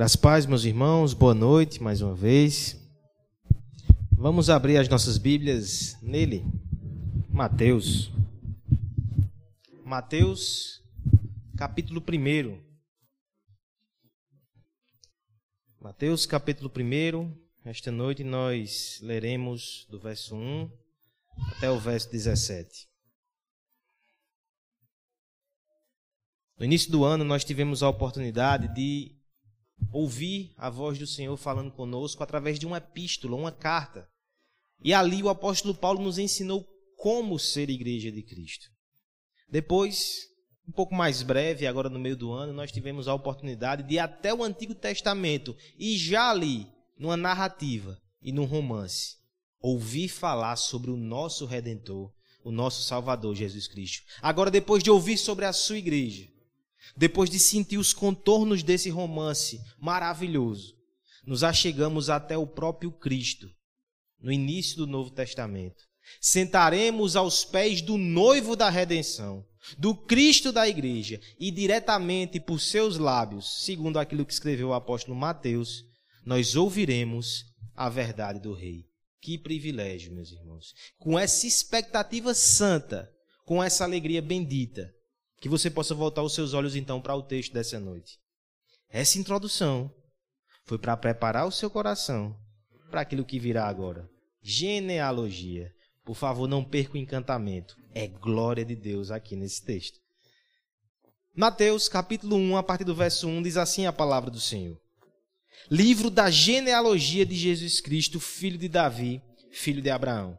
Das paz, meus irmãos, boa noite mais uma vez. Vamos abrir as nossas Bíblias nele, Mateus. Mateus, capítulo 1. Mateus, capítulo 1. Esta noite nós leremos do verso 1 até o verso 17. No início do ano, nós tivemos a oportunidade de ouvir a voz do Senhor falando conosco através de uma epístola, uma carta. E ali o apóstolo Paulo nos ensinou como ser igreja de Cristo. Depois, um pouco mais breve, agora no meio do ano, nós tivemos a oportunidade de ir até o Antigo Testamento e já ali, numa narrativa e num romance, ouvir falar sobre o nosso Redentor, o nosso Salvador Jesus Cristo. Agora, depois de ouvir sobre a sua igreja, depois de sentir os contornos desse romance maravilhoso, nos achegamos até o próprio Cristo, no início do Novo Testamento. Sentaremos aos pés do noivo da redenção, do Cristo da igreja, e diretamente por seus lábios, segundo aquilo que escreveu o apóstolo Mateus, nós ouviremos a verdade do Rei. Que privilégio, meus irmãos. Com essa expectativa santa, com essa alegria bendita, que você possa voltar os seus olhos então para o texto dessa noite. Essa introdução foi para preparar o seu coração para aquilo que virá agora. Genealogia. Por favor, não perca o encantamento. É glória de Deus aqui nesse texto. Mateus, capítulo 1, a partir do verso 1, diz assim a palavra do Senhor. Livro da genealogia de Jesus Cristo, filho de Davi, filho de Abraão.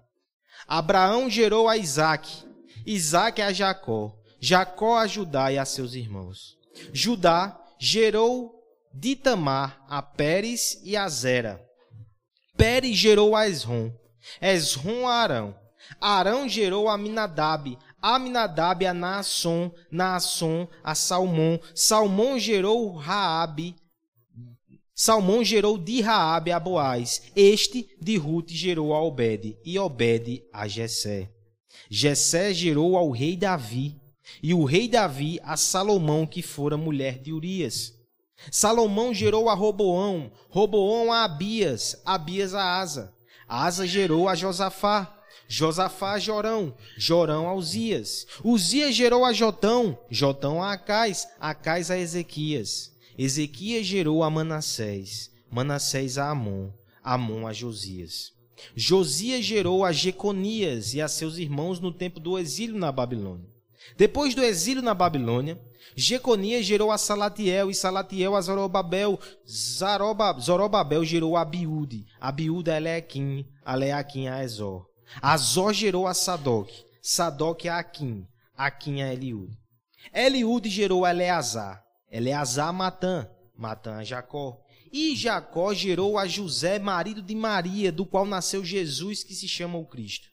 Abraão gerou a Isaac, Isaac a Jacó, Jacó a Judá e a seus irmãos. Judá gerou de Tamar a Pérez e a Zera. Pérez gerou a Esrom. Esrom a Arão. Arão gerou a Minadab. Aminadab a Naasson. Naasson a Salmão. Salmão gerou Raabe. Salmão gerou de Raabe a Boaz. Este de Ruth gerou a Obed. E Obed a Jessé. Jessé gerou ao rei Davi e o rei Davi a Salomão, que fora mulher de Urias. Salomão gerou a Roboão, Roboão a Abias, Abias a Asa. Asa gerou a Josafá, Josafá a Jorão, Jorão a Uzias. Uzias gerou a Jotão, Jotão a Acais, Acais a Ezequias. Ezequias gerou a Manassés, Manassés a Amon, Amon a Josias. Josias gerou a Jeconias e a seus irmãos no tempo do exílio na Babilônia. Depois do exílio na Babilônia, Jeconias gerou a Salatiel e Salatiel a Zorobabel. Zaroba, Zorobabel gerou a Abiúde. Abiúde a Eleaquim, a Leaquim a Ezor. Azor gerou a Sadoc. Sadoc a Aquim. Aquim a Eliúde. Eliúde gerou a Eleazar. Eleazar a Matã. Matã a Jacó. E Jacó gerou a José, marido de Maria, do qual nasceu Jesus, que se chama o Cristo.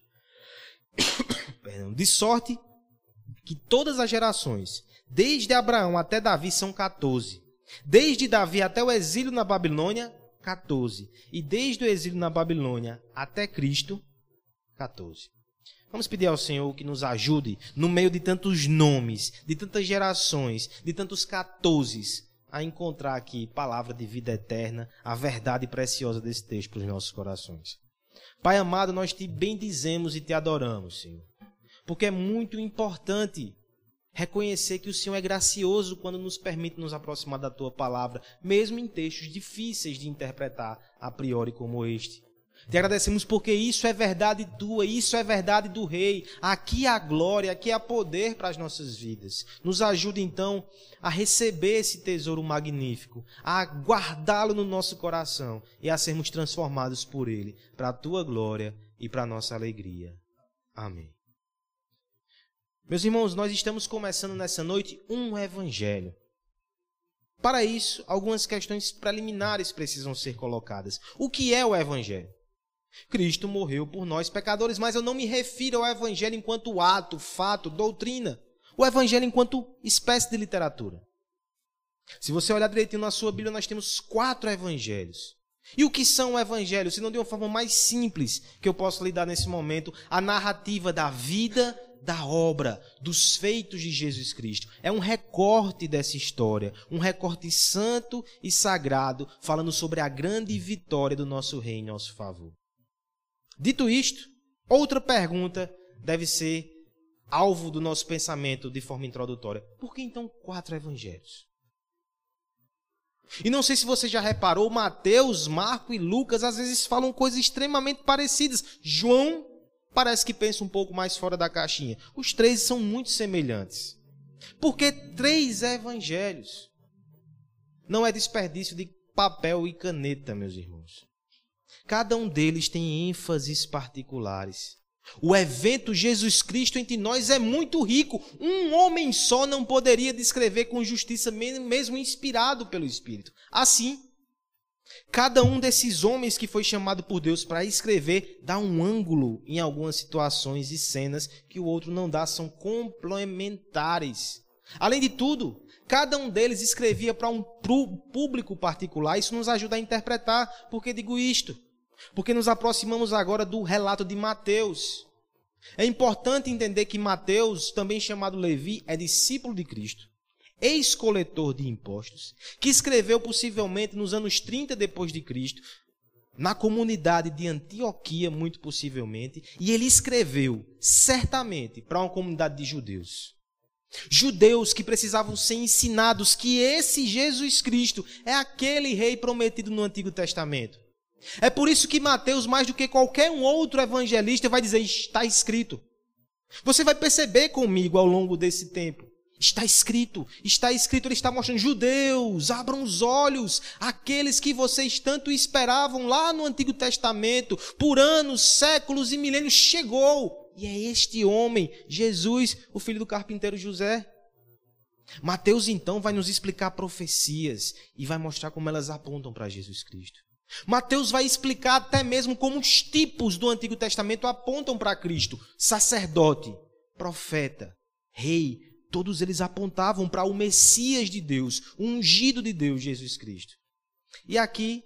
De sorte que todas as gerações, desde Abraão até Davi, são 14. Desde Davi até o exílio na Babilônia, 14. E desde o exílio na Babilônia até Cristo, 14. Vamos pedir ao Senhor que nos ajude, no meio de tantos nomes, de tantas gerações, de tantos 14, a encontrar aqui palavra de vida eterna, a verdade preciosa desse texto para os nossos corações. Pai amado, nós te bendizemos e te adoramos, Senhor. Porque é muito importante reconhecer que o Senhor é gracioso quando nos permite nos aproximar da tua palavra, mesmo em textos difíceis de interpretar a priori como este. Te agradecemos porque isso é verdade tua, isso é verdade do Rei. Aqui há glória, aqui há poder para as nossas vidas. Nos ajude então a receber esse tesouro magnífico, a guardá-lo no nosso coração e a sermos transformados por ele, para a tua glória e para a nossa alegria. Amém. Meus irmãos, nós estamos começando nessa noite um evangelho. Para isso, algumas questões preliminares precisam ser colocadas. O que é o evangelho? Cristo morreu por nós pecadores, mas eu não me refiro ao evangelho enquanto ato, fato, doutrina. O evangelho enquanto espécie de literatura. Se você olhar direitinho na sua Bíblia, nós temos quatro evangelhos. E o que são o evangelho? Se não de uma forma mais simples que eu posso lidar nesse momento, a narrativa da vida, da obra, dos feitos de Jesus Cristo. É um recorte dessa história, um recorte santo e sagrado, falando sobre a grande vitória do nosso rei em nosso favor. Dito isto, outra pergunta deve ser alvo do nosso pensamento de forma introdutória. Por que então quatro evangelhos? E não sei se você já reparou, Mateus, Marco e Lucas às vezes falam coisas extremamente parecidas. João parece que pensa um pouco mais fora da caixinha. Os três são muito semelhantes. Porque três evangelhos. Não é desperdício de papel e caneta, meus irmãos. Cada um deles tem ênfases particulares. O evento Jesus Cristo entre nós é muito rico. Um homem só não poderia descrever com justiça, mesmo inspirado pelo Espírito. Assim, cada um desses homens que foi chamado por Deus para escrever dá um ângulo em algumas situações e cenas que o outro não dá, são complementares. Além de tudo, cada um deles escrevia para um público particular. Isso nos ajuda a interpretar. Por que digo isto? Porque nos aproximamos agora do relato de Mateus. É importante entender que Mateus, também chamado Levi, é discípulo de Cristo, ex-coletor de impostos, que escreveu possivelmente nos anos 30 depois de Cristo, na comunidade de Antioquia, muito possivelmente, e ele escreveu certamente para uma comunidade de judeus. Judeus que precisavam ser ensinados que esse Jesus Cristo é aquele rei prometido no Antigo Testamento. É por isso que Mateus, mais do que qualquer um outro evangelista, vai dizer: está escrito. Você vai perceber comigo ao longo desse tempo. Está escrito, está escrito, ele está mostrando, judeus, abram os olhos, aqueles que vocês tanto esperavam lá no Antigo Testamento, por anos, séculos e milênios, chegou. E é este homem, Jesus, o filho do carpinteiro José. Mateus então vai nos explicar profecias e vai mostrar como elas apontam para Jesus Cristo. Mateus vai explicar até mesmo como os tipos do Antigo Testamento apontam para Cristo: sacerdote, profeta, rei, todos eles apontavam para o Messias de Deus, o ungido de Deus, Jesus Cristo. E aqui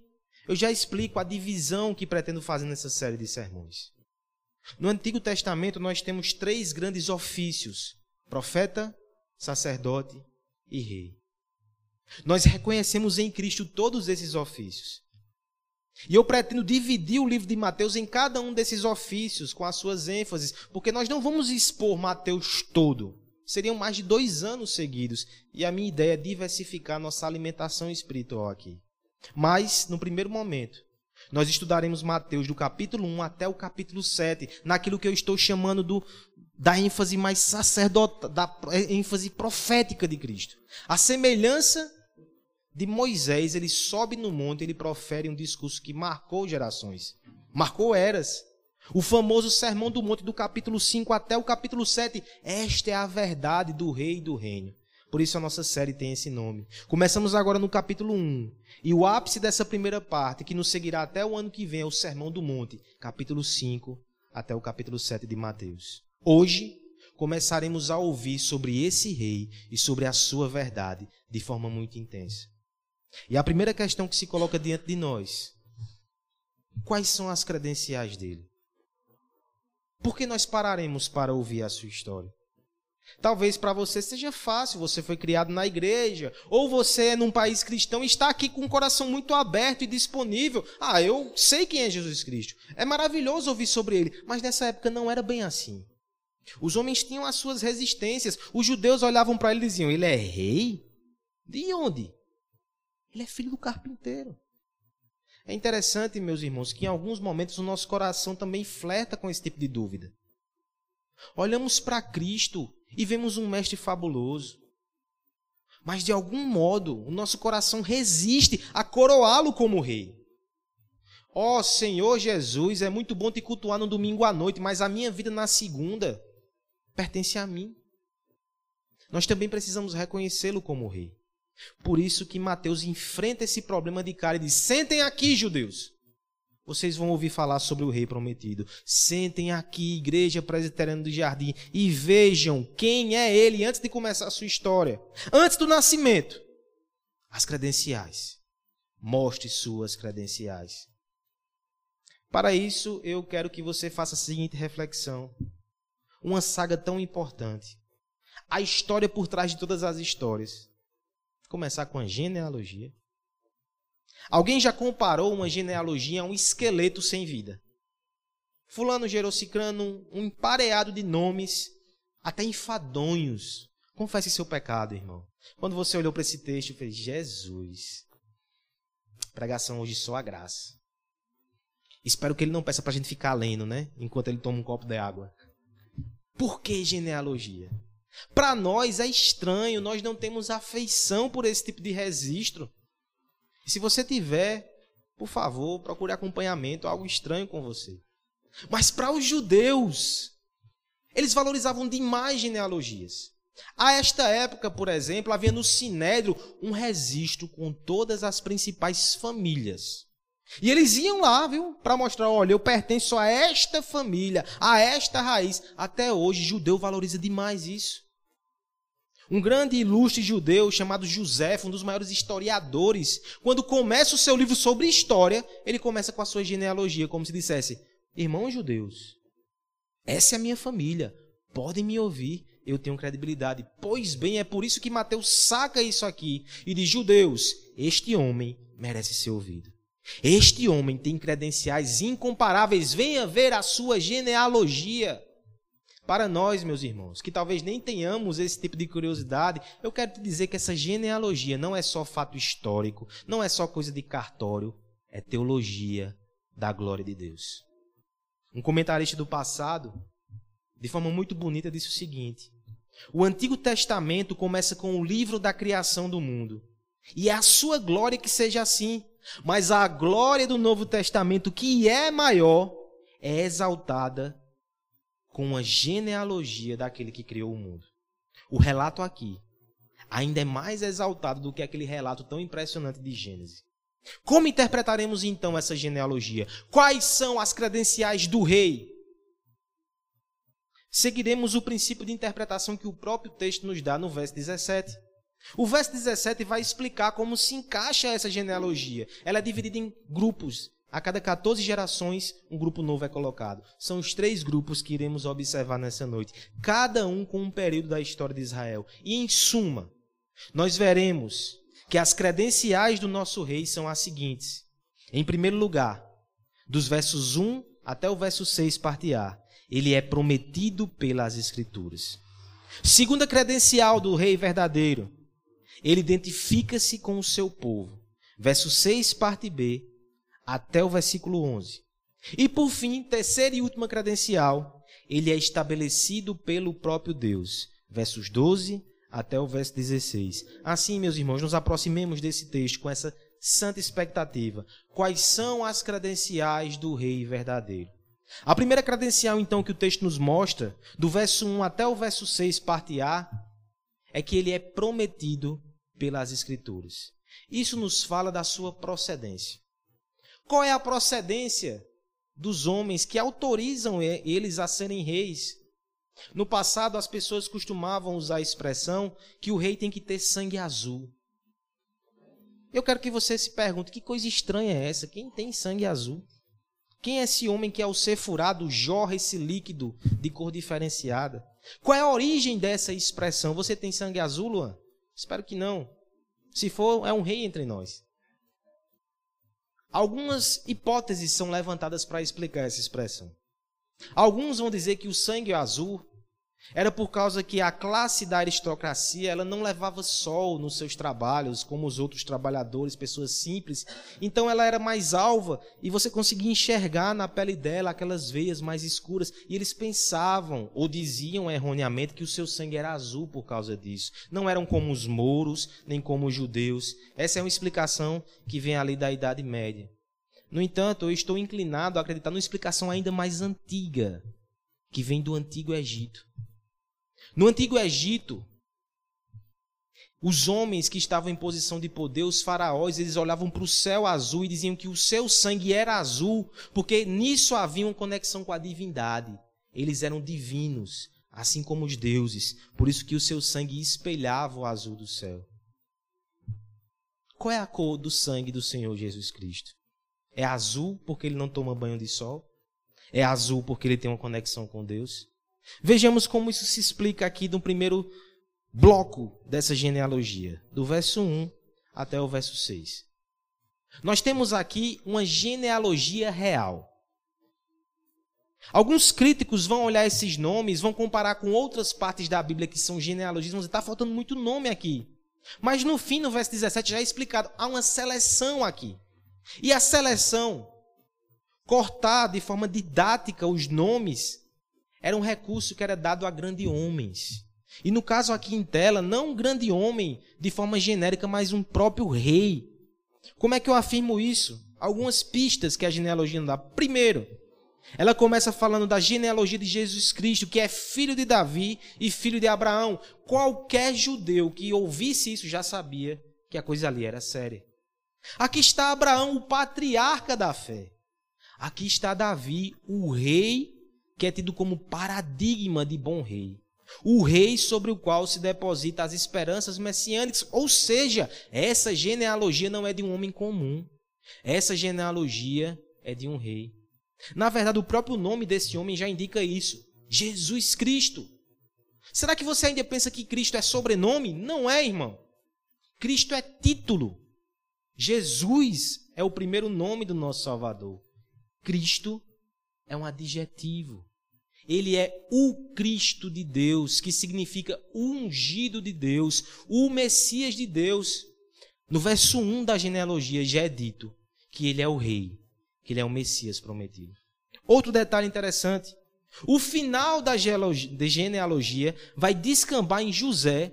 eu já explico a divisão que pretendo fazer nessa série de sermões. No Antigo Testamento nós temos três grandes ofícios: profeta, sacerdote e rei. Nós reconhecemos em Cristo todos esses ofícios. E eu pretendo dividir o livro de Mateus em cada um desses ofícios, com as suas ênfases, porque nós não vamos expor Mateus todo. Seriam mais de dois anos seguidos. E a minha ideia é diversificar nossa alimentação espiritual aqui. Mas, no primeiro momento, nós estudaremos Mateus do capítulo 1 até o capítulo 7, naquilo que eu estou chamando do, da ênfase mais sacerdotal, da ênfase profética de Cristo. A semelhança de Moisés, ele sobe no monte, ele profere um discurso que marcou gerações, marcou eras. O famoso Sermão do Monte, do capítulo 5 até o capítulo 7. Esta é a verdade do rei e do reino. Por isso a nossa série tem esse nome. Começamos agora no capítulo 1. E o ápice dessa primeira parte, que nos seguirá até o ano que vem, é o Sermão do Monte, capítulo 5 até o capítulo 7 de Mateus. Hoje começaremos a ouvir sobre esse rei e sobre a sua verdade de forma muito intensa. E a primeira questão que se coloca diante de nós: quais são as credenciais dele? Por que nós pararemos para ouvir a sua história? Talvez para você seja fácil, você foi criado na igreja, ou você é num país cristão e está aqui com o coração muito aberto e disponível. Ah, eu sei quem é Jesus Cristo. É maravilhoso ouvir sobre ele, mas nessa época não era bem assim. Os homens tinham as suas resistências. Os judeus olhavam para ele e diziam: Ele é rei? De onde? Ele é filho do carpinteiro. É interessante, meus irmãos, que em alguns momentos o nosso coração também flerta com esse tipo de dúvida. Olhamos para Cristo e vemos um mestre fabuloso. Mas de algum modo o nosso coração resiste a coroá-lo como rei. Ó oh, Senhor Jesus, é muito bom te cultuar no domingo à noite, mas a minha vida na segunda pertence a mim. Nós também precisamos reconhecê-lo como rei. Por isso que Mateus enfrenta esse problema de cara e diz: Sentem aqui, judeus. Vocês vão ouvir falar sobre o rei prometido. Sentem aqui, igreja presbiteriana do jardim, e vejam quem é ele antes de começar a sua história. Antes do nascimento. As credenciais. Mostre suas credenciais. Para isso, eu quero que você faça a seguinte reflexão. uma saga tão importante. A história por trás de todas as histórias. Começar com a genealogia. Alguém já comparou uma genealogia a um esqueleto sem vida? Fulano gerou cicrano, um empareado de nomes, até enfadonhos. Confesse seu pecado, irmão. Quando você olhou para esse texto, falei, Jesus, pregação hoje só a graça. Espero que ele não peça para a gente ficar lendo, né? Enquanto ele toma um copo de água. Por que genealogia? Para nós é estranho, nós não temos afeição por esse tipo de registro. E se você tiver, por favor, procure acompanhamento, algo estranho com você. Mas para os judeus, eles valorizavam demais genealogias. A esta época, por exemplo, havia no Sinédrio um registro com todas as principais famílias. E eles iam lá, viu, para mostrar, olha, eu pertenço a esta família, a esta raiz. Até hoje, judeu valoriza demais isso. Um grande ilustre judeu chamado José, um dos maiores historiadores, quando começa o seu livro sobre história, ele começa com a sua genealogia, como se dissesse: Irmãos judeus, essa é a minha família, podem me ouvir, eu tenho credibilidade. Pois bem, é por isso que Mateus saca isso aqui e diz: Judeus, este homem merece ser ouvido. Este homem tem credenciais incomparáveis. Venha ver a sua genealogia. Para nós, meus irmãos, que talvez nem tenhamos esse tipo de curiosidade, eu quero te dizer que essa genealogia não é só fato histórico, não é só coisa de cartório, é teologia da glória de Deus. Um comentarista do passado, de forma muito bonita, disse o seguinte: O Antigo Testamento começa com o livro da criação do mundo. E é a sua glória que seja assim. Mas a glória do Novo Testamento, que é maior, é exaltada com a genealogia daquele que criou o mundo. O relato aqui ainda é mais exaltado do que aquele relato tão impressionante de Gênesis. Como interpretaremos então essa genealogia? Quais são as credenciais do rei? Seguiremos o princípio de interpretação que o próprio texto nos dá no verso 17. O verso 17 vai explicar como se encaixa essa genealogia. Ela é dividida em grupos. A cada 14 gerações, um grupo novo é colocado. São os três grupos que iremos observar nessa noite, cada um com um período da história de Israel. E em suma, nós veremos que as credenciais do nosso rei são as seguintes. Em primeiro lugar, dos versos 1 até o verso 6, parte A, ele é prometido pelas Escrituras. Segunda credencial do rei verdadeiro, ele identifica-se com o seu povo. Verso 6, parte B, até o versículo 11. E por fim, terceira e última credencial, ele é estabelecido pelo próprio Deus. Versos 12 até o verso 16. Assim, meus irmãos, nos aproximemos desse texto com essa santa expectativa. Quais são as credenciais do rei verdadeiro? A primeira credencial, então, que o texto nos mostra, do verso 1 até o verso 6, parte A, é que ele é prometido pelas Escrituras. Isso nos fala da sua procedência. Qual é a procedência dos homens que autorizam eles a serem reis? No passado, as pessoas costumavam usar a expressão que o rei tem que ter sangue azul. Eu quero que você se pergunte: que coisa estranha é essa? Quem tem sangue azul? Quem é esse homem que, ao ser furado, jorra esse líquido de cor diferenciada? Qual é a origem dessa expressão? Você tem sangue azul, Luan? Espero que não. Se for, é um rei entre nós. Algumas hipóteses são levantadas para explicar essa expressão. Alguns vão dizer que o sangue azul era por causa que a classe da aristocracia ela não levava sol nos seus trabalhos, como os outros trabalhadores, pessoas simples. Então ela era mais alva e você conseguia enxergar na pele dela aquelas veias mais escuras. E eles pensavam ou diziam erroneamente que o seu sangue era azul por causa disso. Não eram como os mouros, nem como os judeus. Essa é uma explicação que vem ali da Idade Média. No entanto, eu estou inclinado a acreditar numa explicação ainda mais antiga, que vem do Antigo Egito. No Antigo Egito, os homens que estavam em posição de poder, os faraós, eles olhavam para o céu azul e diziam que o seu sangue era azul, porque nisso havia uma conexão com a divindade. Eles eram divinos, assim como os deuses, por isso que o seu sangue espelhava o azul do céu. Qual é a cor do sangue do Senhor Jesus Cristo? É azul porque ele não toma banho de sol? É azul porque ele tem uma conexão com Deus? Vejamos como isso se explica aqui no primeiro bloco dessa genealogia, do verso 1 até o verso 6. Nós temos aqui uma genealogia real. Alguns críticos vão olhar esses nomes, vão comparar com outras partes da Bíblia que são genealogias, vão dizer, está faltando muito nome aqui. Mas no fim, no verso 17, já é explicado, há uma seleção aqui. E a seleção, cortar de forma didática os nomes, era um recurso que era dado a grandes homens. E no caso aqui em tela, não um grande homem de forma genérica, mas um próprio rei. Como é que eu afirmo isso? Algumas pistas que a genealogia dá. Primeiro, ela começa falando da genealogia de Jesus Cristo, que é filho de Davi e filho de Abraão. Qualquer judeu que ouvisse isso já sabia que a coisa ali era séria. Aqui está Abraão, o patriarca da fé. Aqui está Davi, o rei que é tido como paradigma de bom rei. O rei sobre o qual se deposita as esperanças messiânicas. Ou seja, essa genealogia não é de um homem comum. Essa genealogia é de um rei. Na verdade, o próprio nome desse homem já indica isso: Jesus Cristo. Será que você ainda pensa que Cristo é sobrenome? Não é, irmão. Cristo é título. Jesus é o primeiro nome do nosso Salvador. Cristo é um adjetivo. Ele é o Cristo de Deus, que significa o ungido de Deus, o Messias de Deus. No verso 1 da genealogia já é dito que ele é o rei que ele é o Messias prometido. Outro detalhe interessante: o final da genealogia vai descambar em José,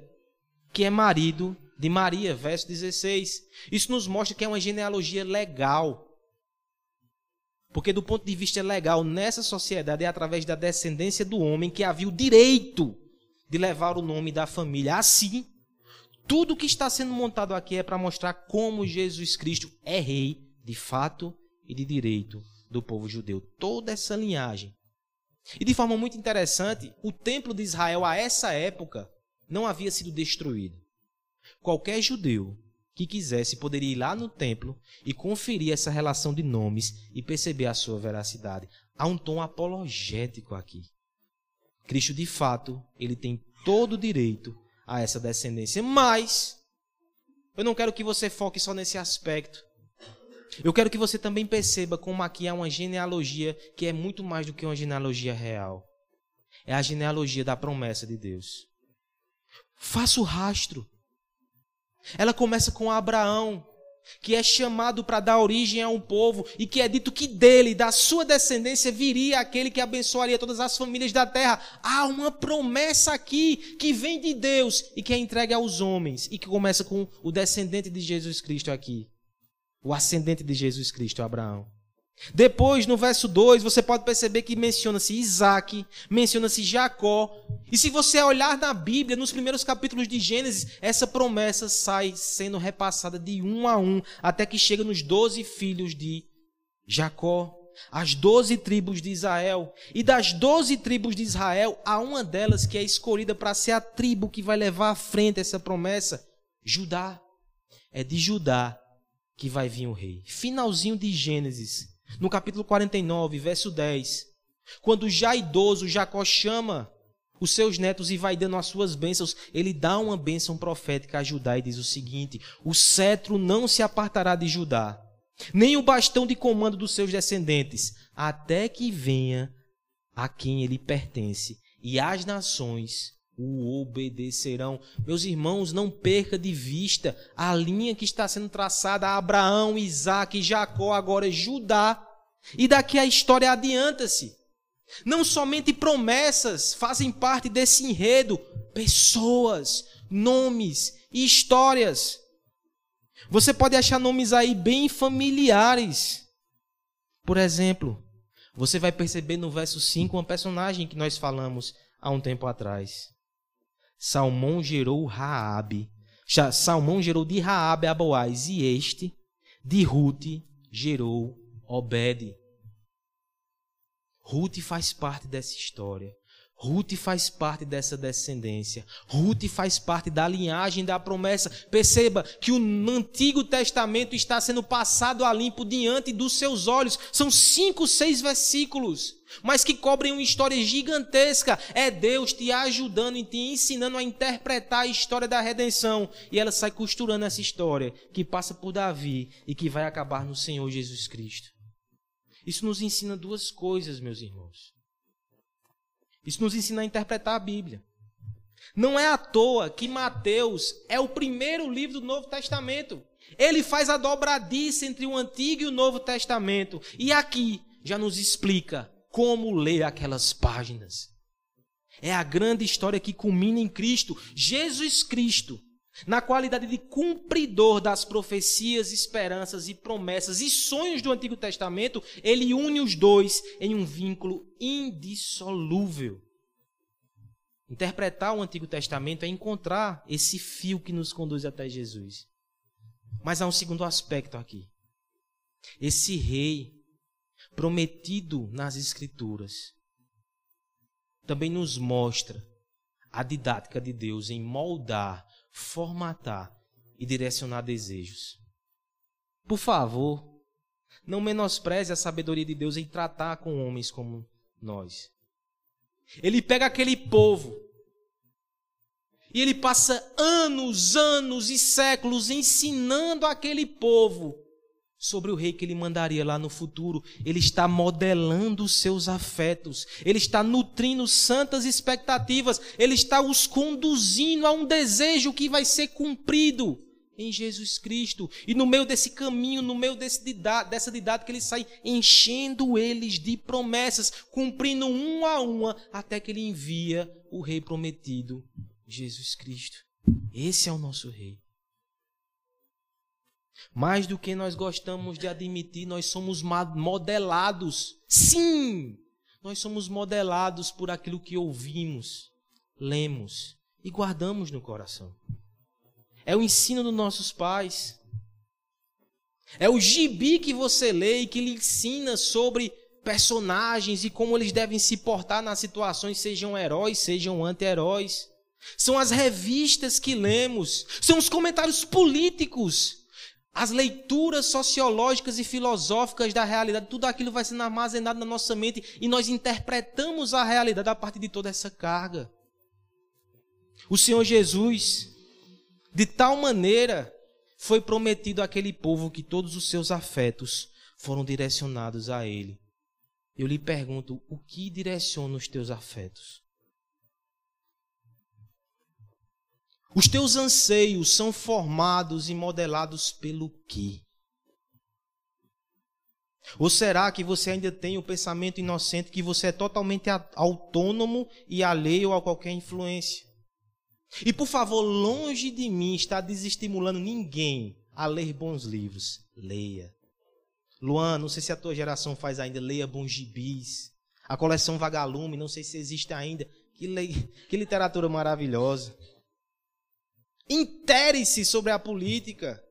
que é marido de Maria, verso 16. Isso nos mostra que é uma genealogia legal. Porque, do ponto de vista legal, nessa sociedade é através da descendência do homem que havia o direito de levar o nome da família. Assim, tudo que está sendo montado aqui é para mostrar como Jesus Cristo é rei, de fato e de direito do povo judeu. Toda essa linhagem. E de forma muito interessante, o templo de Israel a essa época não havia sido destruído. Qualquer judeu que quisesse poderia ir lá no templo e conferir essa relação de nomes e perceber a sua veracidade. Há um tom apologético aqui. Cristo, de fato, ele tem todo o direito a essa descendência, mas eu não quero que você foque só nesse aspecto. Eu quero que você também perceba como aqui há uma genealogia que é muito mais do que uma genealogia real. É a genealogia da promessa de Deus. Faça o rastro. Ela começa com Abraão, que é chamado para dar origem a um povo e que é dito que dele, da sua descendência, viria aquele que abençoaria todas as famílias da terra. Há uma promessa aqui que vem de Deus e que é entregue aos homens e que começa com o descendente de Jesus Cristo aqui o ascendente de Jesus Cristo, Abraão. Depois, no verso 2, você pode perceber que menciona-se Isaac, menciona-se Jacó. E se você olhar na Bíblia, nos primeiros capítulos de Gênesis, essa promessa sai sendo repassada de um a um, até que chega nos doze filhos de Jacó, as doze tribos de Israel. E das doze tribos de Israel, há uma delas que é escolhida para ser a tribo que vai levar à frente essa promessa: Judá. É de Judá que vai vir o rei. Finalzinho de Gênesis, no capítulo 49, verso 10. Quando já idoso, Jacó chama os seus netos e vai dando as suas bênçãos, ele dá uma bênção profética a Judá e diz o seguinte: O cetro não se apartará de Judá, nem o bastão de comando dos seus descendentes, até que venha a quem ele pertence, e as nações o obedecerão. Meus irmãos, não perca de vista a linha que está sendo traçada a Abraão, Isaac, Jacó, agora Judá. E daqui a história adianta-se. Não somente promessas fazem parte desse enredo, pessoas, nomes e histórias. Você pode achar nomes aí bem familiares. Por exemplo, você vai perceber no verso 5 uma personagem que nós falamos há um tempo atrás. Salmão gerou Raabe. Salmão gerou de Raabe a Boaz e este de Ruth gerou Obed. Ruth faz parte dessa história. Ruth faz parte dessa descendência. Ruth faz parte da linhagem da promessa. Perceba que o Antigo Testamento está sendo passado a limpo diante dos seus olhos. São cinco, seis versículos, mas que cobrem uma história gigantesca. É Deus te ajudando e te ensinando a interpretar a história da redenção. E ela sai costurando essa história que passa por Davi e que vai acabar no Senhor Jesus Cristo. Isso nos ensina duas coisas, meus irmãos. Isso nos ensina a interpretar a Bíblia. Não é à toa que Mateus é o primeiro livro do Novo Testamento. Ele faz a dobradiça entre o Antigo e o Novo Testamento. E aqui já nos explica como ler aquelas páginas. É a grande história que culmina em Cristo, Jesus Cristo, na qualidade de cumpridor das profecias, esperanças e promessas e sonhos do Antigo Testamento, ele une os dois em um vínculo indissolúvel. Interpretar o Antigo Testamento é encontrar esse fio que nos conduz até Jesus. Mas há um segundo aspecto aqui. Esse rei prometido nas Escrituras também nos mostra a didática de Deus em moldar formatar e direcionar desejos. Por favor, não menospreze a sabedoria de Deus em tratar com homens como nós. Ele pega aquele povo e ele passa anos, anos e séculos ensinando aquele povo sobre o rei que ele mandaria lá no futuro. Ele está modelando os seus afetos, ele está nutrindo santas expectativas, ele está os conduzindo a um desejo que vai ser cumprido em Jesus Cristo. E no meio desse caminho, no meio desse dessa didática, ele sai enchendo eles de promessas, cumprindo um a uma, até que ele envia o rei prometido, Jesus Cristo. Esse é o nosso rei. Mais do que nós gostamos de admitir, nós somos modelados. Sim! Nós somos modelados por aquilo que ouvimos, lemos e guardamos no coração. É o ensino dos nossos pais. É o gibi que você lê e que lhe ensina sobre personagens e como eles devem se portar nas situações, sejam heróis, sejam anti-heróis. São as revistas que lemos, são os comentários políticos as leituras sociológicas e filosóficas da realidade, tudo aquilo vai sendo armazenado na nossa mente e nós interpretamos a realidade a partir de toda essa carga. O Senhor Jesus, de tal maneira, foi prometido àquele povo que todos os seus afetos foram direcionados a Ele. Eu lhe pergunto: o que direciona os teus afetos? Os teus anseios são formados e modelados pelo quê? Ou será que você ainda tem o pensamento inocente que você é totalmente autônomo e alheio a qualquer influência? E por favor, longe de mim estar desestimulando ninguém a ler bons livros. Leia. Luan, não sei se a tua geração faz ainda, leia bons gibis. A coleção Vagalume, não sei se existe ainda. Que, le... que literatura maravilhosa. Intere-se sobre a política.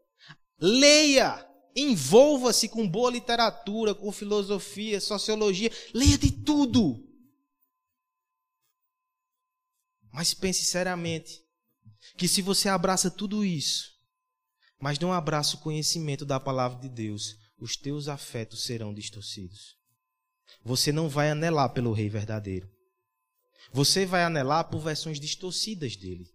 Leia. Envolva-se com boa literatura, com filosofia, sociologia. Leia de tudo. Mas pense seriamente que se você abraça tudo isso, mas não abraça o conhecimento da palavra de Deus, os teus afetos serão distorcidos. Você não vai anelar pelo rei verdadeiro. Você vai anelar por versões distorcidas dele.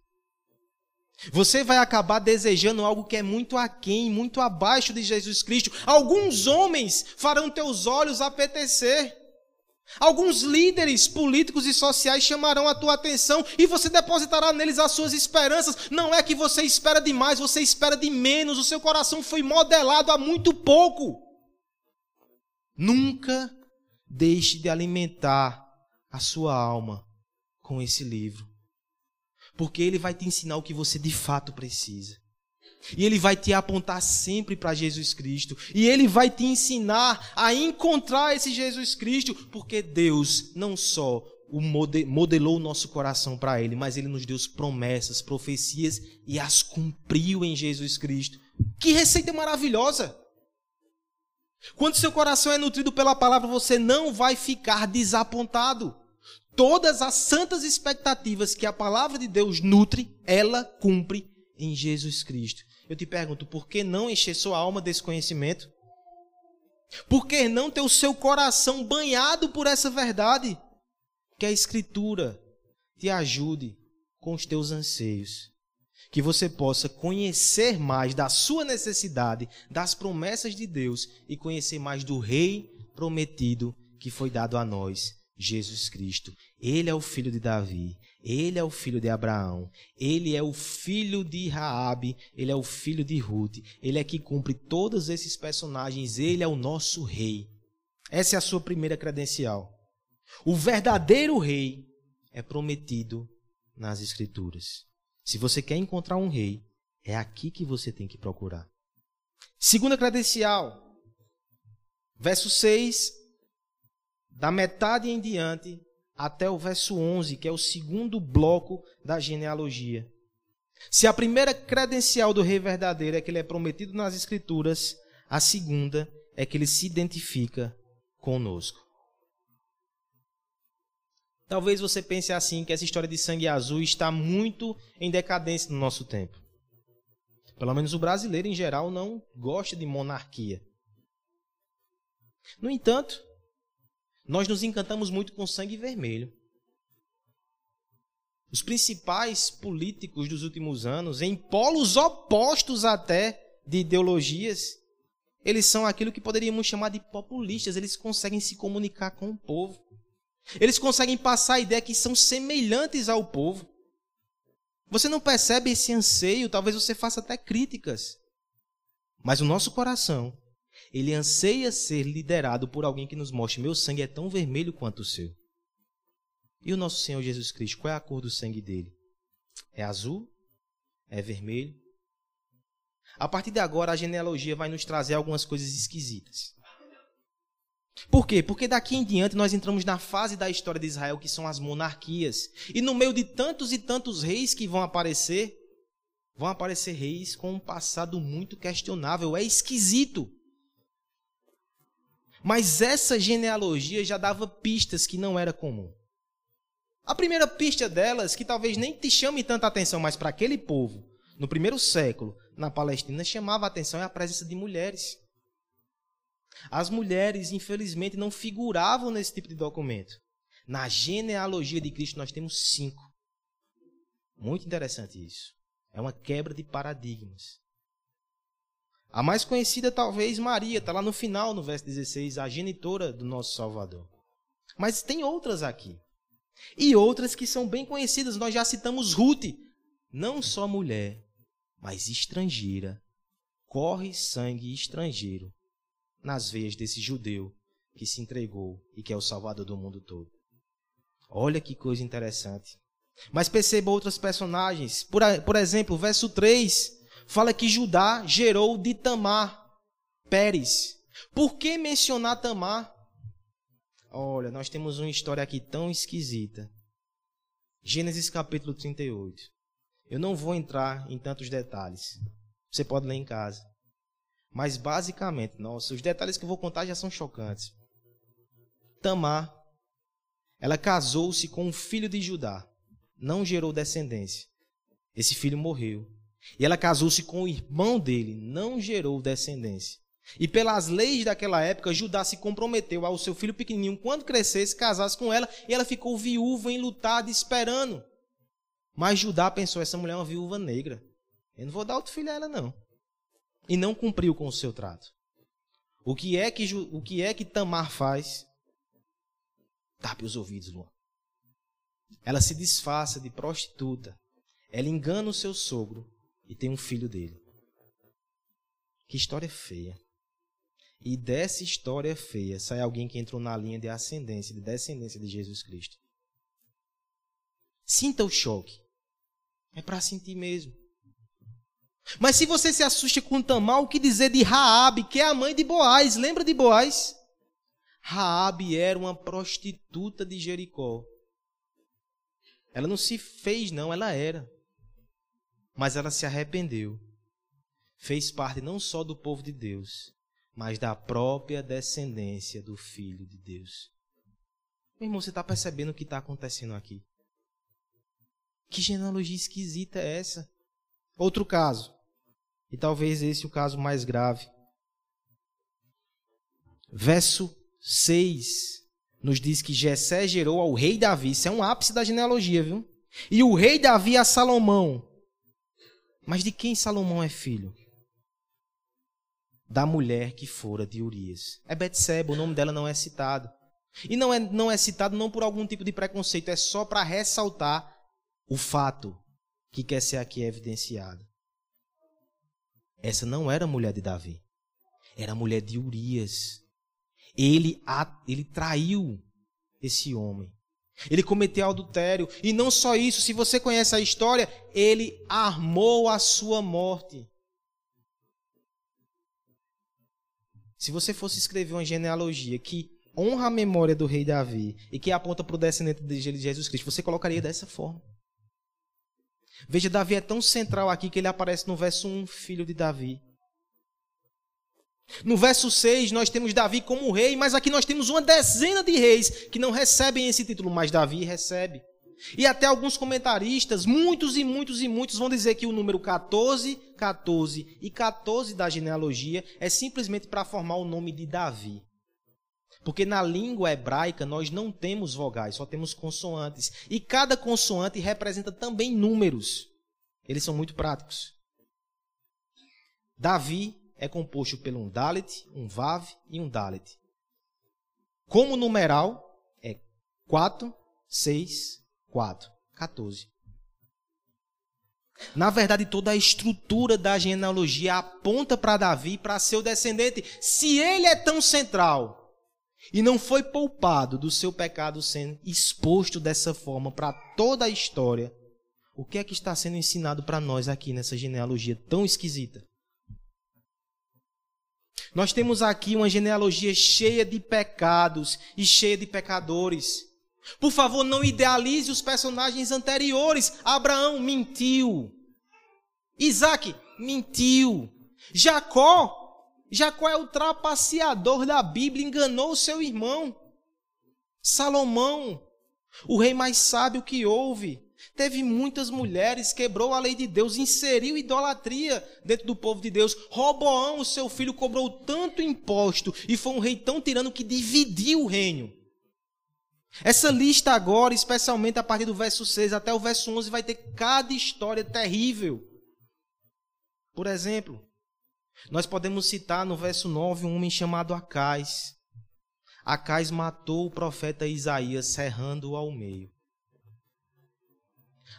Você vai acabar desejando algo que é muito aquém, muito abaixo de Jesus Cristo. Alguns homens farão teus olhos apetecer. Alguns líderes políticos e sociais chamarão a tua atenção e você depositará neles as suas esperanças. Não é que você espera demais, você espera de menos. O seu coração foi modelado há muito pouco. Nunca deixe de alimentar a sua alma com esse livro porque ele vai te ensinar o que você de fato precisa. E ele vai te apontar sempre para Jesus Cristo. E ele vai te ensinar a encontrar esse Jesus Cristo, porque Deus não só o modelou o nosso coração para ele, mas ele nos deu promessas, profecias e as cumpriu em Jesus Cristo. Que receita maravilhosa! Quando seu coração é nutrido pela palavra, você não vai ficar desapontado. Todas as santas expectativas que a palavra de Deus nutre, ela cumpre em Jesus Cristo. Eu te pergunto, por que não encher sua alma desse conhecimento? Por que não ter o seu coração banhado por essa verdade? Que a Escritura te ajude com os teus anseios. Que você possa conhecer mais da sua necessidade, das promessas de Deus e conhecer mais do Rei prometido que foi dado a nós, Jesus Cristo. Ele é o filho de Davi, ele é o filho de Abraão, ele é o filho de Raabe, ele é o filho de Ruth, ele é que cumpre todos esses personagens, ele é o nosso rei. Essa é a sua primeira credencial. O verdadeiro rei é prometido nas escrituras. Se você quer encontrar um rei, é aqui que você tem que procurar. Segunda credencial, verso 6, da metade em diante, até o verso 11, que é o segundo bloco da genealogia. Se a primeira credencial do rei verdadeiro é que ele é prometido nas Escrituras, a segunda é que ele se identifica conosco. Talvez você pense assim que essa história de sangue azul está muito em decadência no nosso tempo. Pelo menos o brasileiro em geral não gosta de monarquia. No entanto, nós nos encantamos muito com sangue vermelho. Os principais políticos dos últimos anos, em polos opostos até de ideologias, eles são aquilo que poderíamos chamar de populistas, eles conseguem se comunicar com o povo. Eles conseguem passar a ideia que são semelhantes ao povo. Você não percebe esse anseio, talvez você faça até críticas. Mas o nosso coração ele anseia ser liderado por alguém que nos mostre: meu sangue é tão vermelho quanto o seu. E o nosso Senhor Jesus Cristo, qual é a cor do sangue dele? É azul? É vermelho? A partir de agora, a genealogia vai nos trazer algumas coisas esquisitas. Por quê? Porque daqui em diante nós entramos na fase da história de Israel que são as monarquias. E no meio de tantos e tantos reis que vão aparecer, vão aparecer reis com um passado muito questionável. É esquisito. Mas essa genealogia já dava pistas que não era comum. A primeira pista delas, que talvez nem te chame tanta atenção, mas para aquele povo, no primeiro século, na Palestina, chamava a atenção é a presença de mulheres. As mulheres, infelizmente, não figuravam nesse tipo de documento. Na genealogia de Cristo, nós temos cinco. Muito interessante isso. É uma quebra de paradigmas. A mais conhecida, talvez, Maria, está lá no final, no verso 16, a genitora do nosso Salvador. Mas tem outras aqui. E outras que são bem conhecidas. Nós já citamos Ruth. Não só mulher, mas estrangeira. Corre sangue estrangeiro nas veias desse judeu que se entregou e que é o Salvador do mundo todo. Olha que coisa interessante. Mas perceba outros personagens. Por, por exemplo, verso 3 fala que Judá gerou de Tamar Pérez. Por que mencionar Tamar? Olha, nós temos uma história aqui tão esquisita. Gênesis capítulo 38. Eu não vou entrar em tantos detalhes. Você pode ler em casa. Mas basicamente, nossa, os detalhes que eu vou contar já são chocantes. Tamar, ela casou-se com um filho de Judá. Não gerou descendência. Esse filho morreu. E ela casou-se com o irmão dele, não gerou descendência. E pelas leis daquela época, Judá se comprometeu ao seu filho pequenininho, quando crescesse, casasse com ela, e ela ficou viúva, enlutada, esperando. Mas Judá pensou: essa mulher é uma viúva negra. Eu não vou dar outro filho a ela, não. E não cumpriu com o seu trato. O que é que, o que, é que Tamar faz? Tape os ouvidos, Luan. Ela se disfarça de prostituta. Ela engana o seu sogro e tem um filho dele. Que história feia. E dessa história feia sai alguém que entrou na linha de ascendência, de descendência de Jesus Cristo. Sinta o choque. É para sentir mesmo. Mas se você se assusta com Tamar, o que dizer de Raabe, que é a mãe de Boaz? Lembra de Boaz? Raabe era uma prostituta de Jericó. Ela não se fez, não, ela era mas ela se arrependeu. Fez parte não só do povo de Deus, mas da própria descendência do Filho de Deus. Meu irmão, você está percebendo o que está acontecendo aqui? Que genealogia esquisita é essa? Outro caso, e talvez esse o caso mais grave. Verso 6 nos diz que Jessé gerou ao rei Davi, isso é um ápice da genealogia, viu? E o rei Davi a Salomão. Mas de quem Salomão é filho? Da mulher que fora de Urias. É Betseba, o nome dela não é citado. E não é, não é citado não por algum tipo de preconceito, é só para ressaltar o fato que quer ser aqui evidenciado. Essa não era a mulher de Davi. Era a mulher de Urias. Ele, ele traiu esse homem. Ele cometeu adultério. E não só isso, se você conhece a história, ele armou a sua morte. Se você fosse escrever uma genealogia que honra a memória do rei Davi e que aponta para o descendente de Jesus Cristo, você colocaria dessa forma. Veja, Davi é tão central aqui que ele aparece no verso 1, filho de Davi. No verso 6, nós temos Davi como rei, mas aqui nós temos uma dezena de reis que não recebem esse título, mas Davi recebe. E até alguns comentaristas, muitos e muitos e muitos, vão dizer que o número 14, 14 e 14 da genealogia é simplesmente para formar o nome de Davi. Porque na língua hebraica nós não temos vogais, só temos consoantes. E cada consoante representa também números. Eles são muito práticos. Davi é composto por um Dalet, um Vav e um Dalet. Como numeral, é 4, 6, 4, 14. Na verdade, toda a estrutura da genealogia aponta para Davi, para seu descendente. Se ele é tão central, e não foi poupado do seu pecado sendo exposto dessa forma para toda a história, o que é que está sendo ensinado para nós aqui nessa genealogia tão esquisita? Nós temos aqui uma genealogia cheia de pecados e cheia de pecadores. Por favor, não idealize os personagens anteriores. Abraão mentiu. Isaac mentiu. Jacó Jacó é o trapaceador da Bíblia, enganou seu irmão. Salomão, o rei mais sábio que houve, teve muitas mulheres, quebrou a lei de Deus, inseriu idolatria dentro do povo de Deus. Roboão, o seu filho, cobrou tanto imposto e foi um rei tão tirano que dividiu o reino. Essa lista agora, especialmente a partir do verso 6 até o verso 11, vai ter cada história terrível. Por exemplo, nós podemos citar no verso 9 um homem chamado Acais. Acais matou o profeta Isaías, serrando-o ao meio.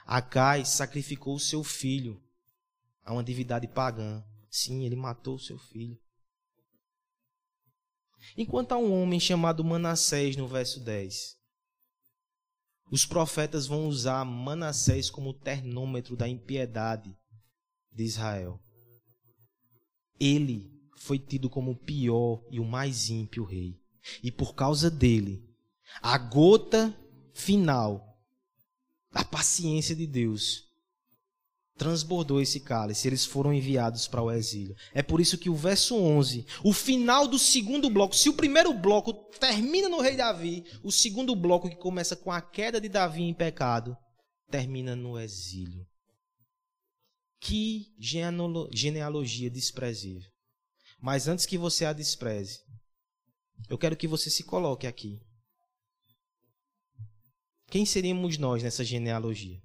Acais sacrificou o seu filho a uma divindade pagã. Sim, ele matou o seu filho. Enquanto há um homem chamado Manassés no verso 10. Os profetas vão usar Manassés como termômetro da impiedade de Israel. Ele foi tido como o pior e o mais ímpio rei. E por causa dele, a gota final da paciência de Deus transbordou esse cálice, eles foram enviados para o exílio. É por isso que o verso 11, o final do segundo bloco, se o primeiro bloco termina no rei Davi, o segundo bloco que começa com a queda de Davi em pecado, termina no exílio. Que genealogia desprezível. Mas antes que você a despreze, eu quero que você se coloque aqui. Quem seríamos nós nessa genealogia?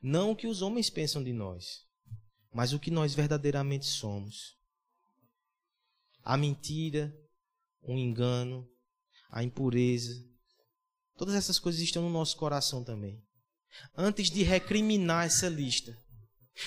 Não o que os homens pensam de nós, mas o que nós verdadeiramente somos. A mentira, o engano, a impureza, todas essas coisas estão no nosso coração também antes de recriminar essa lista.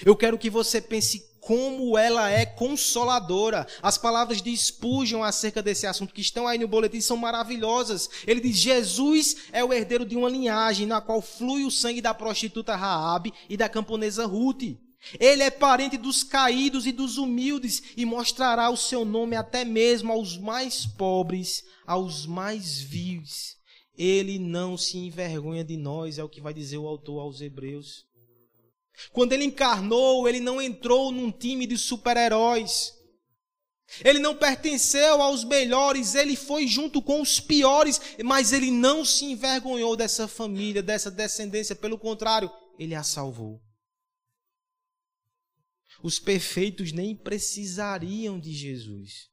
Eu quero que você pense como ela é consoladora. As palavras de Spurgeon acerca desse assunto que estão aí no boletim são maravilhosas. Ele diz: Jesus é o herdeiro de uma linhagem na qual flui o sangue da prostituta Raabe e da camponesa Ruth. Ele é parente dos caídos e dos humildes e mostrará o seu nome até mesmo aos mais pobres, aos mais vil ele não se envergonha de nós, é o que vai dizer o autor aos Hebreus. Quando ele encarnou, ele não entrou num time de super-heróis. Ele não pertenceu aos melhores, ele foi junto com os piores, mas ele não se envergonhou dessa família, dessa descendência, pelo contrário, ele a salvou. Os perfeitos nem precisariam de Jesus.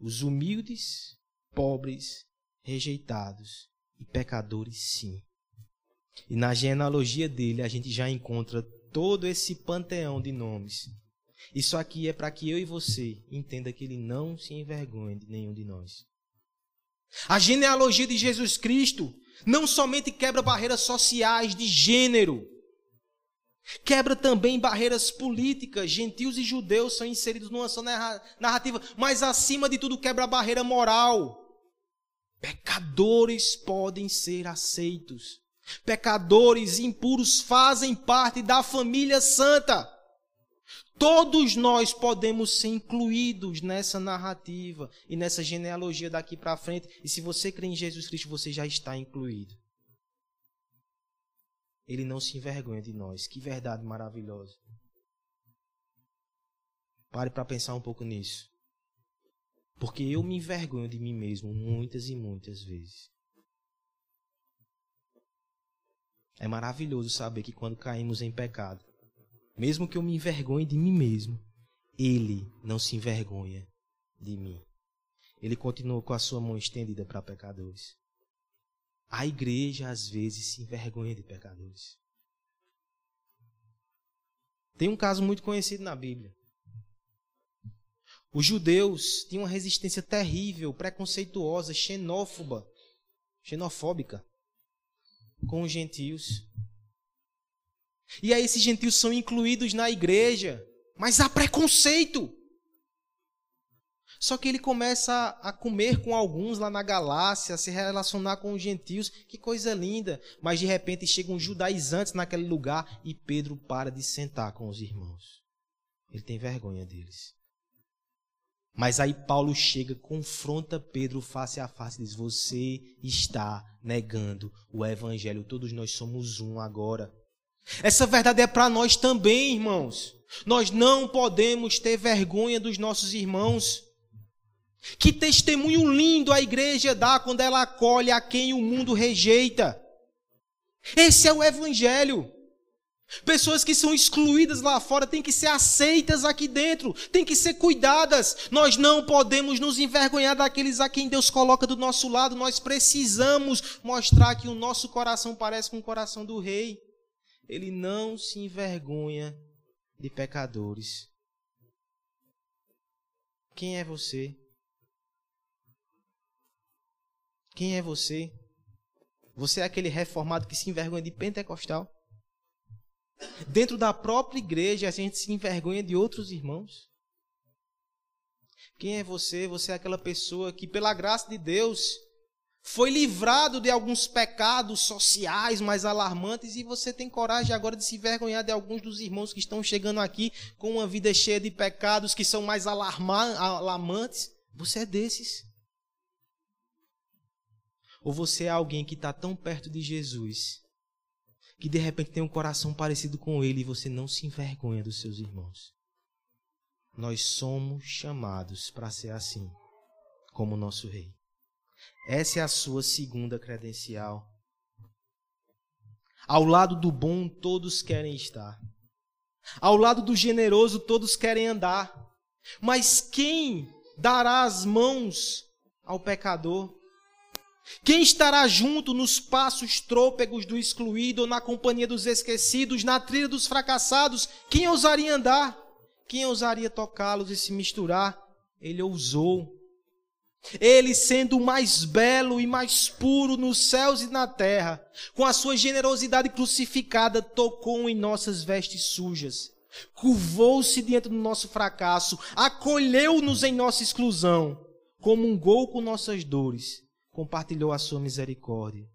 Os humildes, pobres, rejeitados e pecadores, sim. E na genealogia dele a gente já encontra todo esse panteão de nomes. Isso aqui é para que eu e você entenda que ele não se envergonhe de nenhum de nós. A genealogia de Jesus Cristo não somente quebra barreiras sociais de gênero, quebra também barreiras políticas. Gentios e judeus são inseridos numa só narrativa, mas acima de tudo quebra a barreira moral. Pecadores podem ser aceitos. Pecadores impuros fazem parte da família santa. Todos nós podemos ser incluídos nessa narrativa e nessa genealogia daqui para frente. E se você crê em Jesus Cristo, você já está incluído. Ele não se envergonha de nós. Que verdade maravilhosa. Pare para pensar um pouco nisso. Porque eu me envergonho de mim mesmo muitas e muitas vezes. É maravilhoso saber que quando caímos em pecado, mesmo que eu me envergonhe de mim mesmo, Ele não se envergonha de mim. Ele continua com a sua mão estendida para pecadores. A igreja às vezes se envergonha de pecadores. Tem um caso muito conhecido na Bíblia. Os judeus tinham uma resistência terrível, preconceituosa, xenófoba, xenofóbica com os gentios. E aí esses gentios são incluídos na igreja, mas há preconceito. Só que ele começa a comer com alguns lá na Galácia, a se relacionar com os gentios, que coisa linda. Mas de repente chegam judaizantes naquele lugar e Pedro para de sentar com os irmãos. Ele tem vergonha deles. Mas aí Paulo chega, confronta Pedro face a face e diz: Você está negando o evangelho. Todos nós somos um agora. Essa verdade é para nós também, irmãos. Nós não podemos ter vergonha dos nossos irmãos. Que testemunho lindo a igreja dá quando ela acolhe a quem o mundo rejeita. Esse é o evangelho. Pessoas que são excluídas lá fora têm que ser aceitas aqui dentro, têm que ser cuidadas. Nós não podemos nos envergonhar daqueles a quem Deus coloca do nosso lado. Nós precisamos mostrar que o nosso coração parece com o coração do rei. Ele não se envergonha de pecadores. Quem é você? Quem é você? Você é aquele reformado que se envergonha de pentecostal? Dentro da própria igreja, a gente se envergonha de outros irmãos. Quem é você? Você é aquela pessoa que, pela graça de Deus, foi livrado de alguns pecados sociais mais alarmantes e você tem coragem agora de se envergonhar de alguns dos irmãos que estão chegando aqui com uma vida cheia de pecados que são mais alarmantes. Você é desses. Ou você é alguém que está tão perto de Jesus que de repente tem um coração parecido com ele e você não se envergonha dos seus irmãos. Nós somos chamados para ser assim, como nosso rei. Essa é a sua segunda credencial. Ao lado do bom, todos querem estar. Ao lado do generoso, todos querem andar. Mas quem dará as mãos ao pecador? Quem estará junto nos passos trôpegos do excluído ou na companhia dos esquecidos, na trilha dos fracassados? Quem ousaria andar? Quem ousaria tocá-los e se misturar? Ele ousou. Ele, sendo o mais belo e mais puro nos céus e na terra, com a sua generosidade crucificada, tocou em nossas vestes sujas, curvou-se diante do nosso fracasso, acolheu-nos em nossa exclusão, comungou com nossas dores compartilhou a sua misericórdia.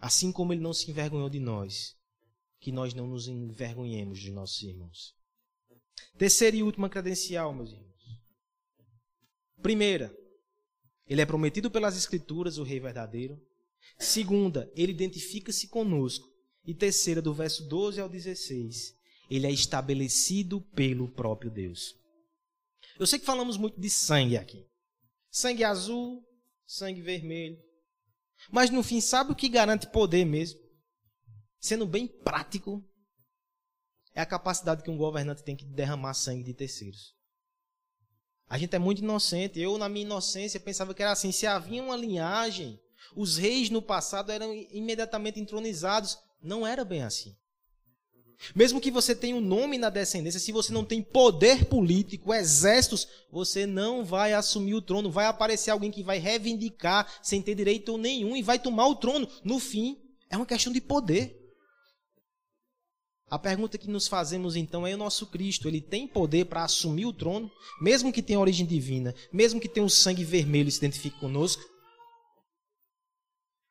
Assim como ele não se envergonhou de nós, que nós não nos envergonhemos de nossos irmãos. Terceira e última credencial, meus irmãos. Primeira, ele é prometido pelas Escrituras, o Rei verdadeiro. Segunda, ele identifica-se conosco. E terceira, do verso 12 ao 16, ele é estabelecido pelo próprio Deus. Eu sei que falamos muito de sangue aqui. Sangue azul, sangue vermelho. Mas no fim, sabe o que garante poder mesmo? Sendo bem prático, é a capacidade que um governante tem de derramar sangue de terceiros. A gente é muito inocente. Eu, na minha inocência, pensava que era assim: se havia uma linhagem, os reis no passado eram imediatamente entronizados. Não era bem assim. Mesmo que você tenha um nome na descendência, se você não tem poder político, exércitos, você não vai assumir o trono. Vai aparecer alguém que vai reivindicar sem ter direito nenhum e vai tomar o trono. No fim, é uma questão de poder. A pergunta que nos fazemos então é: o nosso Cristo, ele tem poder para assumir o trono, mesmo que tenha origem divina, mesmo que tenha o sangue vermelho e se identifique conosco?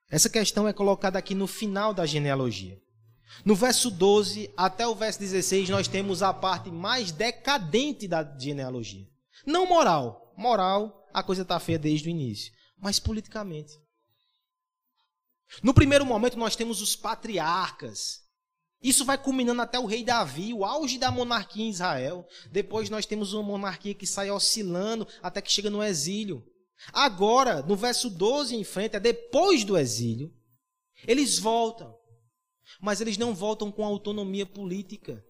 Essa questão é colocada aqui no final da genealogia. No verso 12 até o verso 16, nós temos a parte mais decadente da genealogia. Não moral. Moral, a coisa está feia desde o início. Mas politicamente. No primeiro momento, nós temos os patriarcas. Isso vai culminando até o rei Davi, o auge da monarquia em Israel. Depois nós temos uma monarquia que sai oscilando até que chega no exílio. Agora, no verso 12 em frente, é depois do exílio, eles voltam. Mas eles não voltam com autonomia política.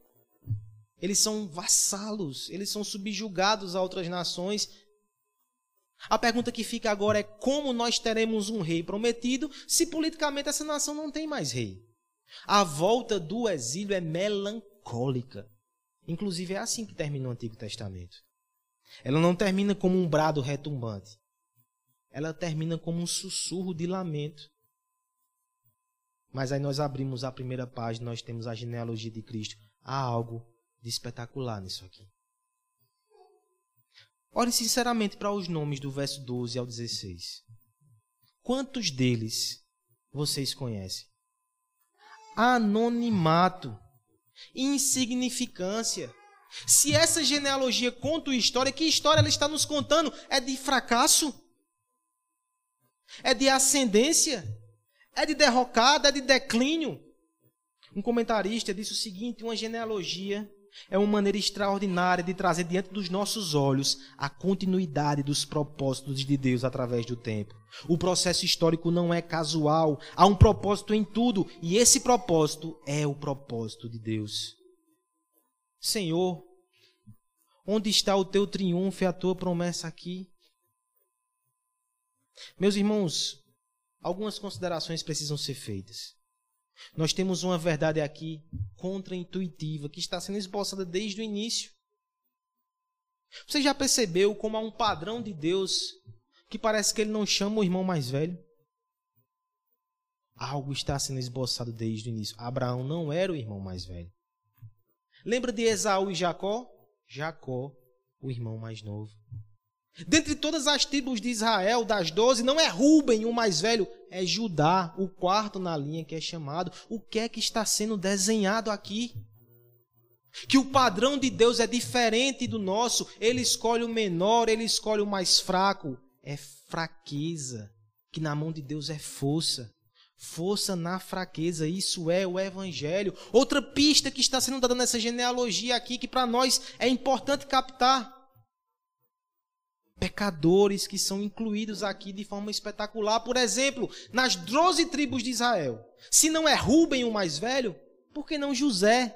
Eles são vassalos, eles são subjugados a outras nações. A pergunta que fica agora é como nós teremos um rei prometido se politicamente essa nação não tem mais rei? A volta do exílio é melancólica. Inclusive é assim que termina o Antigo Testamento. Ela não termina como um brado retumbante. Ela termina como um sussurro de lamento. Mas aí nós abrimos a primeira página, nós temos a genealogia de Cristo. Há algo de espetacular nisso aqui. Olhe sinceramente para os nomes do verso 12 ao 16. Quantos deles vocês conhecem? Anonimato, insignificância. Se essa genealogia conta uma história, que história ela está nos contando? É de fracasso? É de ascendência? É de derrocada, é de declínio. Um comentarista disse o seguinte: uma genealogia é uma maneira extraordinária de trazer diante dos nossos olhos a continuidade dos propósitos de Deus através do tempo. O processo histórico não é casual, há um propósito em tudo, e esse propósito é o propósito de Deus. Senhor, onde está o teu triunfo e a tua promessa aqui? Meus irmãos, algumas considerações precisam ser feitas. Nós temos uma verdade aqui contraintuitiva que está sendo esboçada desde o início. Você já percebeu como há um padrão de Deus que parece que ele não chama o irmão mais velho? Algo está sendo esboçado desde o início. Abraão não era o irmão mais velho. Lembra de Esaú e Jacó? Jacó, o irmão mais novo. Dentre todas as tribos de Israel, das doze, não é Ruben o mais velho, é Judá, o quarto na linha que é chamado. O que é que está sendo desenhado aqui? Que o padrão de Deus é diferente do nosso. Ele escolhe o menor, ele escolhe o mais fraco. É fraqueza, que na mão de Deus é força. Força na fraqueza, isso é o Evangelho. Outra pista que está sendo dada nessa genealogia aqui, que para nós é importante captar pecadores que são incluídos aqui de forma espetacular. Por exemplo, nas doze tribos de Israel. Se não é Rubem o mais velho, por que não José?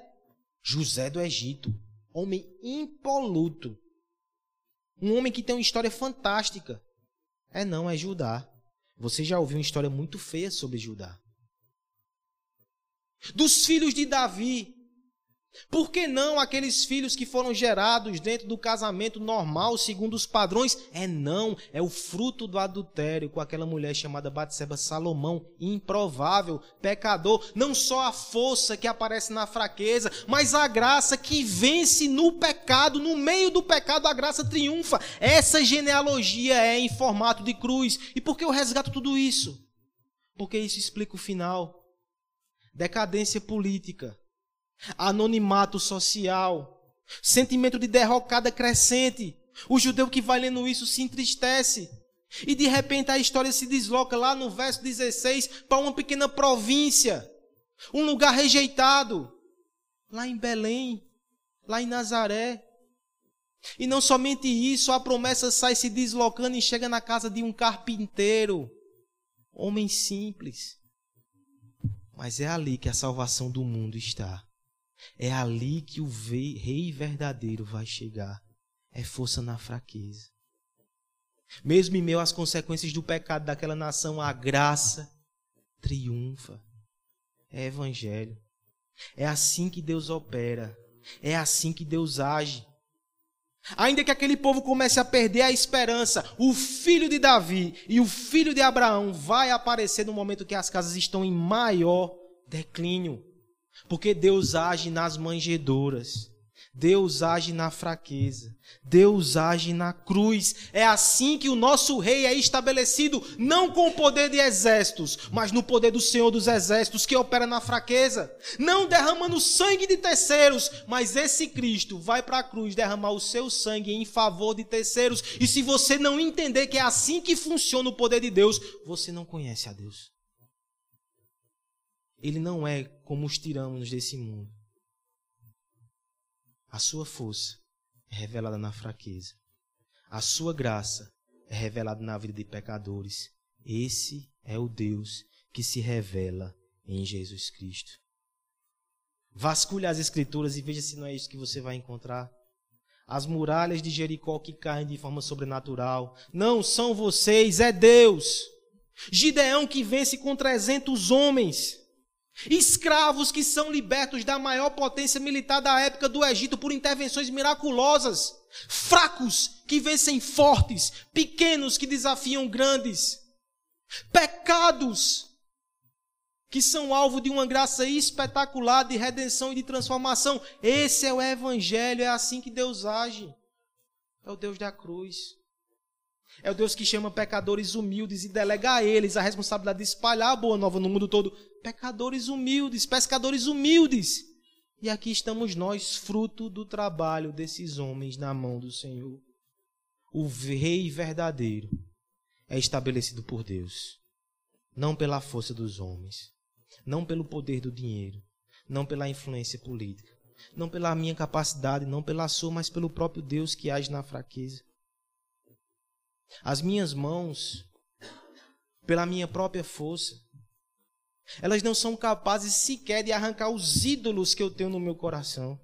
José do Egito, homem impoluto. Um homem que tem uma história fantástica. É não, é Judá. Você já ouviu uma história muito feia sobre Judá. Dos filhos de Davi, por que não aqueles filhos que foram gerados dentro do casamento normal, segundo os padrões? É não, é o fruto do adultério com aquela mulher chamada Batseba Salomão, improvável, pecador. Não só a força que aparece na fraqueza, mas a graça que vence no pecado, no meio do pecado a graça triunfa. Essa genealogia é em formato de cruz. E por que eu resgato tudo isso? Porque isso explica o final. Decadência política anonimato social, sentimento de derrocada crescente. O judeu que vai lendo isso se entristece. E de repente a história se desloca lá no verso 16 para uma pequena província, um lugar rejeitado, lá em Belém, lá em Nazaré. E não somente isso, a promessa sai se deslocando e chega na casa de um carpinteiro, homem simples. Mas é ali que a salvação do mundo está. É ali que o rei verdadeiro vai chegar. É força na fraqueza. Mesmo em meio às consequências do pecado daquela nação, a graça triunfa. É evangelho. É assim que Deus opera. É assim que Deus age. Ainda que aquele povo comece a perder a esperança, o filho de Davi e o filho de Abraão vai aparecer no momento que as casas estão em maior declínio. Porque Deus age nas manjedouras. Deus age na fraqueza. Deus age na cruz. É assim que o nosso rei é estabelecido, não com o poder de exércitos, mas no poder do Senhor dos exércitos que opera na fraqueza. Não derramando sangue de terceiros, mas esse Cristo vai para a cruz derramar o seu sangue em favor de terceiros. E se você não entender que é assim que funciona o poder de Deus, você não conhece a Deus. Ele não é como os tiramos desse mundo. A sua força é revelada na fraqueza. A sua graça é revelada na vida de pecadores. Esse é o Deus que se revela em Jesus Cristo. Vasculhe as Escrituras e veja se não é isso que você vai encontrar. As muralhas de Jericó que caem de forma sobrenatural. Não são vocês, é Deus. Gideão que vence com 300 homens. Escravos que são libertos da maior potência militar da época do Egito por intervenções miraculosas. Fracos que vencem fortes. Pequenos que desafiam grandes. Pecados que são alvo de uma graça espetacular de redenção e de transformação. Esse é o Evangelho, é assim que Deus age. É o Deus da cruz. É o Deus que chama pecadores humildes e delega a eles a responsabilidade de espalhar a boa nova no mundo todo. Pecadores humildes, pescadores humildes. E aqui estamos nós, fruto do trabalho desses homens na mão do Senhor. O rei verdadeiro é estabelecido por Deus, não pela força dos homens, não pelo poder do dinheiro, não pela influência política, não pela minha capacidade, não pela sua, mas pelo próprio Deus que age na fraqueza. As minhas mãos, pela minha própria força, elas não são capazes sequer de arrancar os ídolos que eu tenho no meu coração.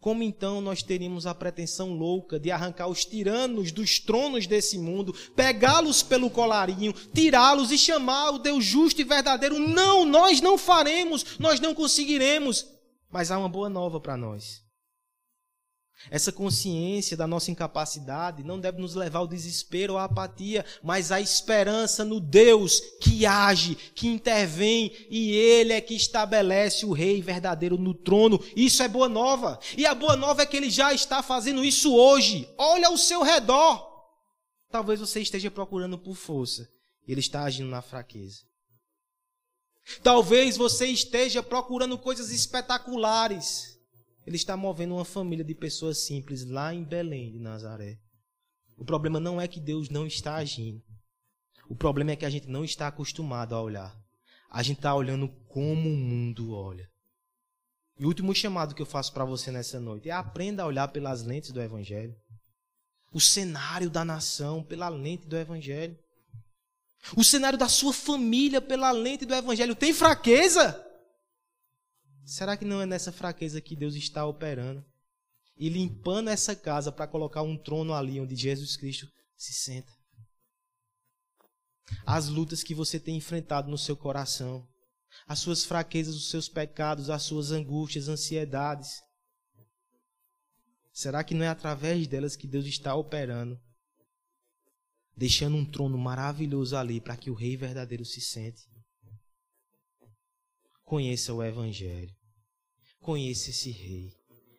Como então nós teríamos a pretensão louca de arrancar os tiranos dos tronos desse mundo, pegá-los pelo colarinho, tirá-los e chamar o Deus justo e verdadeiro? Não, nós não faremos, nós não conseguiremos. Mas há uma boa nova para nós. Essa consciência da nossa incapacidade não deve nos levar ao desespero ou à apatia, mas à esperança no Deus que age, que intervém e Ele é que estabelece o Rei verdadeiro no trono. Isso é boa nova. E a boa nova é que Ele já está fazendo isso hoje. Olha ao seu redor. Talvez você esteja procurando por força. Ele está agindo na fraqueza. Talvez você esteja procurando coisas espetaculares. Ele está movendo uma família de pessoas simples lá em Belém de Nazaré. O problema não é que Deus não está agindo. O problema é que a gente não está acostumado a olhar. A gente está olhando como o mundo olha. E o último chamado que eu faço para você nessa noite é aprenda a olhar pelas lentes do Evangelho. O cenário da nação pela lente do Evangelho. O cenário da sua família pela lente do Evangelho. Tem fraqueza? Será que não é nessa fraqueza que Deus está operando? E limpando essa casa para colocar um trono ali onde Jesus Cristo se senta. As lutas que você tem enfrentado no seu coração, as suas fraquezas, os seus pecados, as suas angústias, ansiedades. Será que não é através delas que Deus está operando? Deixando um trono maravilhoso ali para que o Rei verdadeiro se sente. Conheça o Evangelho. Conheça esse rei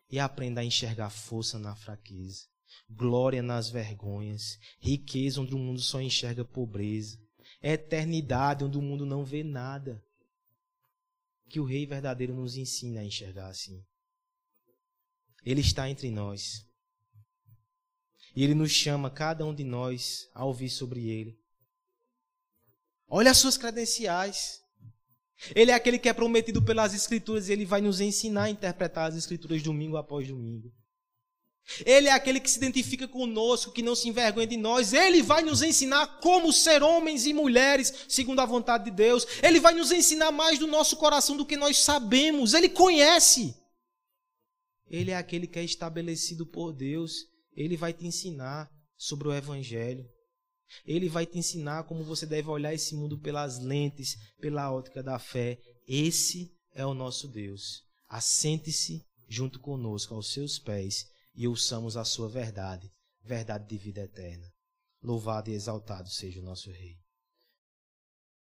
e aprenda a enxergar força na fraqueza, glória nas vergonhas, riqueza onde o mundo só enxerga pobreza, eternidade onde o mundo não vê nada. Que o rei verdadeiro nos ensina a enxergar assim. Ele está entre nós. E ele nos chama, cada um de nós, a ouvir sobre ele. Olha as suas credenciais. Ele é aquele que é prometido pelas Escrituras e ele vai nos ensinar a interpretar as Escrituras domingo após domingo. Ele é aquele que se identifica conosco, que não se envergonha de nós. Ele vai nos ensinar como ser homens e mulheres segundo a vontade de Deus. Ele vai nos ensinar mais do nosso coração do que nós sabemos. Ele conhece. Ele é aquele que é estabelecido por Deus. Ele vai te ensinar sobre o Evangelho. Ele vai te ensinar como você deve olhar esse mundo pelas lentes, pela ótica da fé. Esse é o nosso Deus. Assente-se junto conosco aos seus pés e ouçamos a sua verdade, verdade de vida eterna. Louvado e exaltado seja o nosso Rei.